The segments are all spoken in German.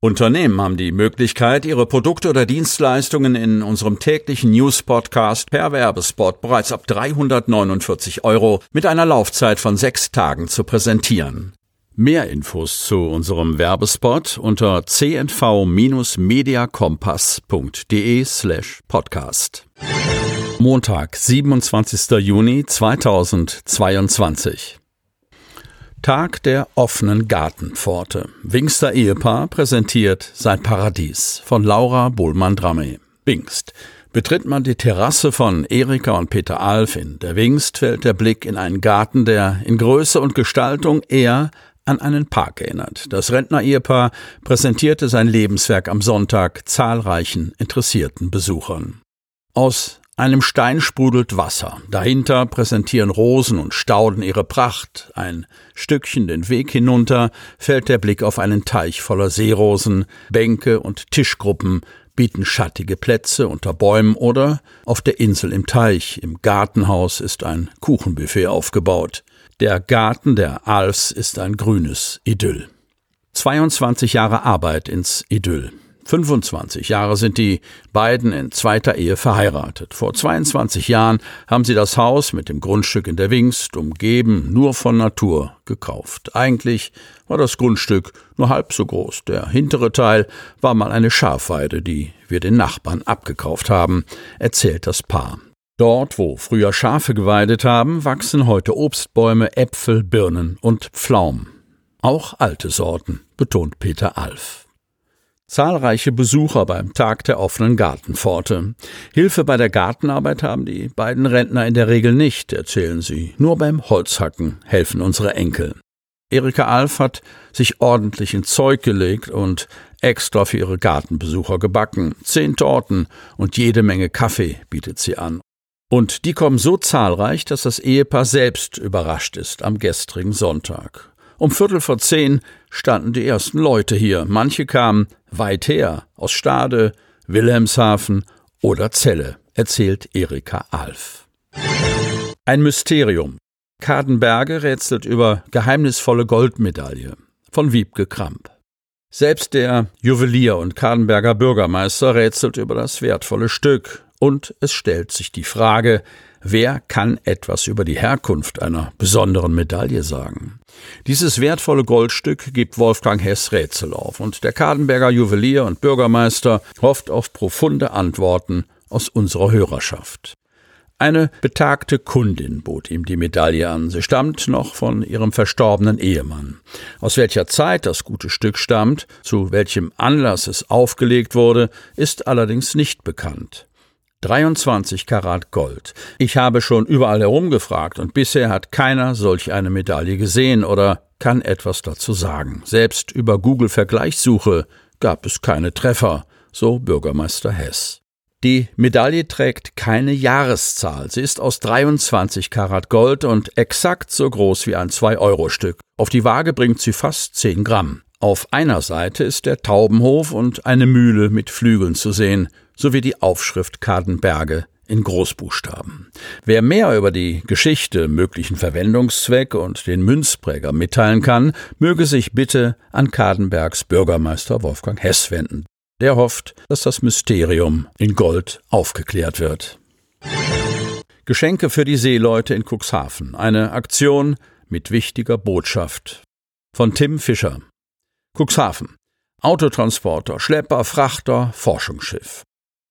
Unternehmen haben die Möglichkeit, ihre Produkte oder Dienstleistungen in unserem täglichen News-Podcast per Werbespot bereits ab 349 Euro mit einer Laufzeit von sechs Tagen zu präsentieren. Mehr Infos zu unserem Werbespot unter cnv-mediacompass.de slash podcast. Montag, 27. Juni 2022. Tag der offenen Gartenpforte. Wingster Ehepaar präsentiert sein Paradies von Laura Bohlmann-Dramme. Wingst. Betritt man die Terrasse von Erika und Peter Alf in der Wingst, fällt der Blick in einen Garten, der in Größe und Gestaltung eher an einen Park erinnert. Das Rentner-Ehepaar präsentierte sein Lebenswerk am Sonntag zahlreichen interessierten Besuchern. Aus einem Stein sprudelt Wasser. Dahinter präsentieren Rosen und Stauden ihre Pracht. Ein Stückchen den Weg hinunter fällt der Blick auf einen Teich voller Seerosen. Bänke und Tischgruppen bieten schattige Plätze unter Bäumen oder auf der Insel im Teich. Im Gartenhaus ist ein Kuchenbuffet aufgebaut. Der Garten der Alfs ist ein grünes Idyll. 22 Jahre Arbeit ins Idyll. 25 Jahre sind die beiden in zweiter Ehe verheiratet. Vor 22 Jahren haben sie das Haus mit dem Grundstück in der Wingst, umgeben nur von Natur, gekauft. Eigentlich war das Grundstück nur halb so groß. Der hintere Teil war mal eine Schafweide, die wir den Nachbarn abgekauft haben, erzählt das Paar. Dort, wo früher Schafe geweidet haben, wachsen heute Obstbäume, Äpfel, Birnen und Pflaumen. Auch alte Sorten, betont Peter Alf. Zahlreiche Besucher beim Tag der offenen Gartenpforte. Hilfe bei der Gartenarbeit haben die beiden Rentner in der Regel nicht, erzählen sie. Nur beim Holzhacken helfen unsere Enkel. Erika Alf hat sich ordentlich in Zeug gelegt und extra für ihre Gartenbesucher gebacken. Zehn Torten und jede Menge Kaffee bietet sie an. Und die kommen so zahlreich, dass das Ehepaar selbst überrascht ist am gestrigen Sonntag. Um Viertel vor zehn standen die ersten Leute hier. Manche kamen weit her, aus Stade, Wilhelmshaven oder Celle, erzählt Erika Alf. Ein Mysterium. Kadenberge rätselt über geheimnisvolle Goldmedaille von Wiebke Kramp. Selbst der Juwelier und Kadenberger Bürgermeister rätselt über das wertvolle Stück, und es stellt sich die Frage, Wer kann etwas über die Herkunft einer besonderen Medaille sagen? Dieses wertvolle Goldstück gibt Wolfgang Hess Rätsel auf und der Kadenberger Juwelier und Bürgermeister hofft auf profunde Antworten aus unserer Hörerschaft. Eine betagte Kundin bot ihm die Medaille an. Sie stammt noch von ihrem verstorbenen Ehemann. Aus welcher Zeit das gute Stück stammt, zu welchem Anlass es aufgelegt wurde, ist allerdings nicht bekannt. 23 Karat Gold. Ich habe schon überall herumgefragt und bisher hat keiner solch eine Medaille gesehen oder kann etwas dazu sagen. Selbst über Google Vergleichssuche gab es keine Treffer, so Bürgermeister Hess. Die Medaille trägt keine Jahreszahl. Sie ist aus 23 Karat Gold und exakt so groß wie ein 2-Euro-Stück. Auf die Waage bringt sie fast 10 Gramm. Auf einer Seite ist der Taubenhof und eine Mühle mit Flügeln zu sehen sowie die Aufschrift Kadenberge in Großbuchstaben. Wer mehr über die Geschichte, möglichen Verwendungszweck und den Münzpräger mitteilen kann, möge sich bitte an Kadenbergs Bürgermeister Wolfgang Hess wenden. Der hofft, dass das Mysterium in Gold aufgeklärt wird. Geschenke für die Seeleute in Cuxhaven. Eine Aktion mit wichtiger Botschaft. Von Tim Fischer. Cuxhaven. Autotransporter, Schlepper, Frachter, Forschungsschiff.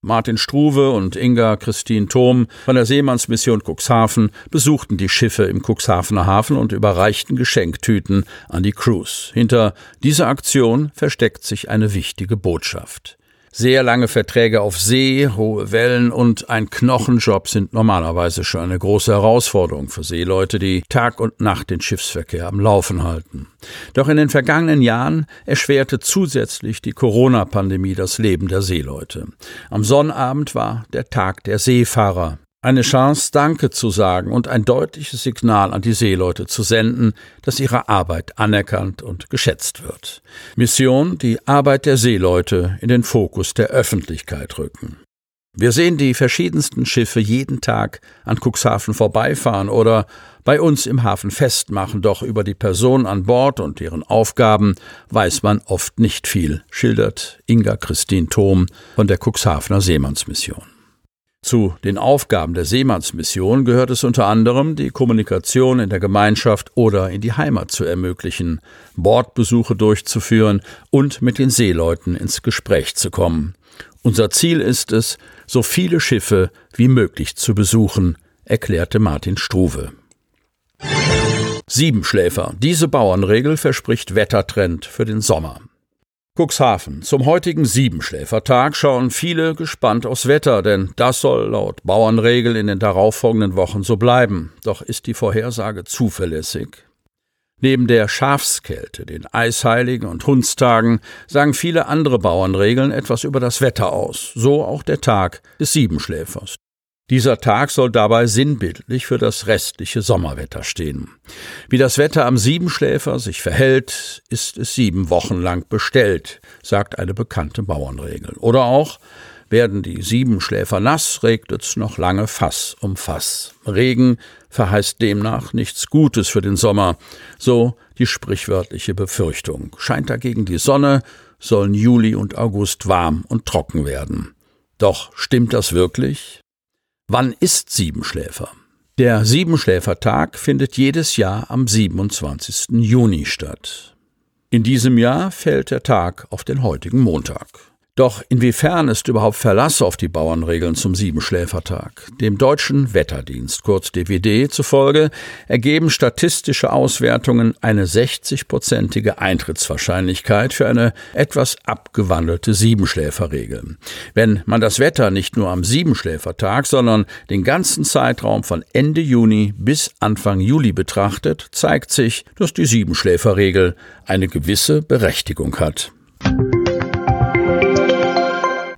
Martin Struve und Inga Christine Thom von der Seemannsmission Cuxhaven besuchten die Schiffe im Cuxhavener Hafen und überreichten Geschenktüten an die Crews. Hinter dieser Aktion versteckt sich eine wichtige Botschaft. Sehr lange Verträge auf See, hohe Wellen und ein Knochenjob sind normalerweise schon eine große Herausforderung für Seeleute, die Tag und Nacht den Schiffsverkehr am Laufen halten. Doch in den vergangenen Jahren erschwerte zusätzlich die Corona-Pandemie das Leben der Seeleute. Am Sonnabend war der Tag der Seefahrer. Eine Chance, Danke zu sagen und ein deutliches Signal an die Seeleute zu senden, dass ihre Arbeit anerkannt und geschätzt wird. Mission, die Arbeit der Seeleute in den Fokus der Öffentlichkeit rücken. Wir sehen die verschiedensten Schiffe jeden Tag an Cuxhaven vorbeifahren oder bei uns im Hafen festmachen, doch über die Person an Bord und ihren Aufgaben weiß man oft nicht viel, schildert Inga Christine Thom von der Cuxhavener Seemannsmission. Zu den Aufgaben der Seemannsmission gehört es unter anderem, die Kommunikation in der Gemeinschaft oder in die Heimat zu ermöglichen, Bordbesuche durchzuführen und mit den Seeleuten ins Gespräch zu kommen. Unser Ziel ist es, so viele Schiffe wie möglich zu besuchen, erklärte Martin Struve. Siebenschläfer. Diese Bauernregel verspricht Wettertrend für den Sommer. Cuxhaven. Zum heutigen Siebenschläfertag schauen viele gespannt aufs Wetter, denn das soll laut Bauernregel in den darauffolgenden Wochen so bleiben. Doch ist die Vorhersage zuverlässig? Neben der Schafskälte, den Eisheiligen und Hundstagen sagen viele andere Bauernregeln etwas über das Wetter aus, so auch der Tag des Siebenschläfers. Dieser Tag soll dabei sinnbildlich für das restliche Sommerwetter stehen. Wie das Wetter am Siebenschläfer sich verhält, ist es sieben Wochen lang bestellt, sagt eine bekannte Bauernregel. Oder auch, werden die Siebenschläfer nass, regnet's noch lange Fass um Fass. Regen verheißt demnach nichts Gutes für den Sommer, so die sprichwörtliche Befürchtung. Scheint dagegen die Sonne, sollen Juli und August warm und trocken werden. Doch stimmt das wirklich? Wann ist Siebenschläfer? Der Siebenschläfertag findet jedes Jahr am 27. Juni statt. In diesem Jahr fällt der Tag auf den heutigen Montag. Doch inwiefern ist überhaupt Verlass auf die Bauernregeln zum Siebenschläfertag? Dem deutschen Wetterdienst, kurz DWD, zufolge ergeben statistische Auswertungen eine 60-prozentige Eintrittswahrscheinlichkeit für eine etwas abgewandelte Siebenschläferregel. Wenn man das Wetter nicht nur am Siebenschläfertag, sondern den ganzen Zeitraum von Ende Juni bis Anfang Juli betrachtet, zeigt sich, dass die Siebenschläferregel eine gewisse Berechtigung hat.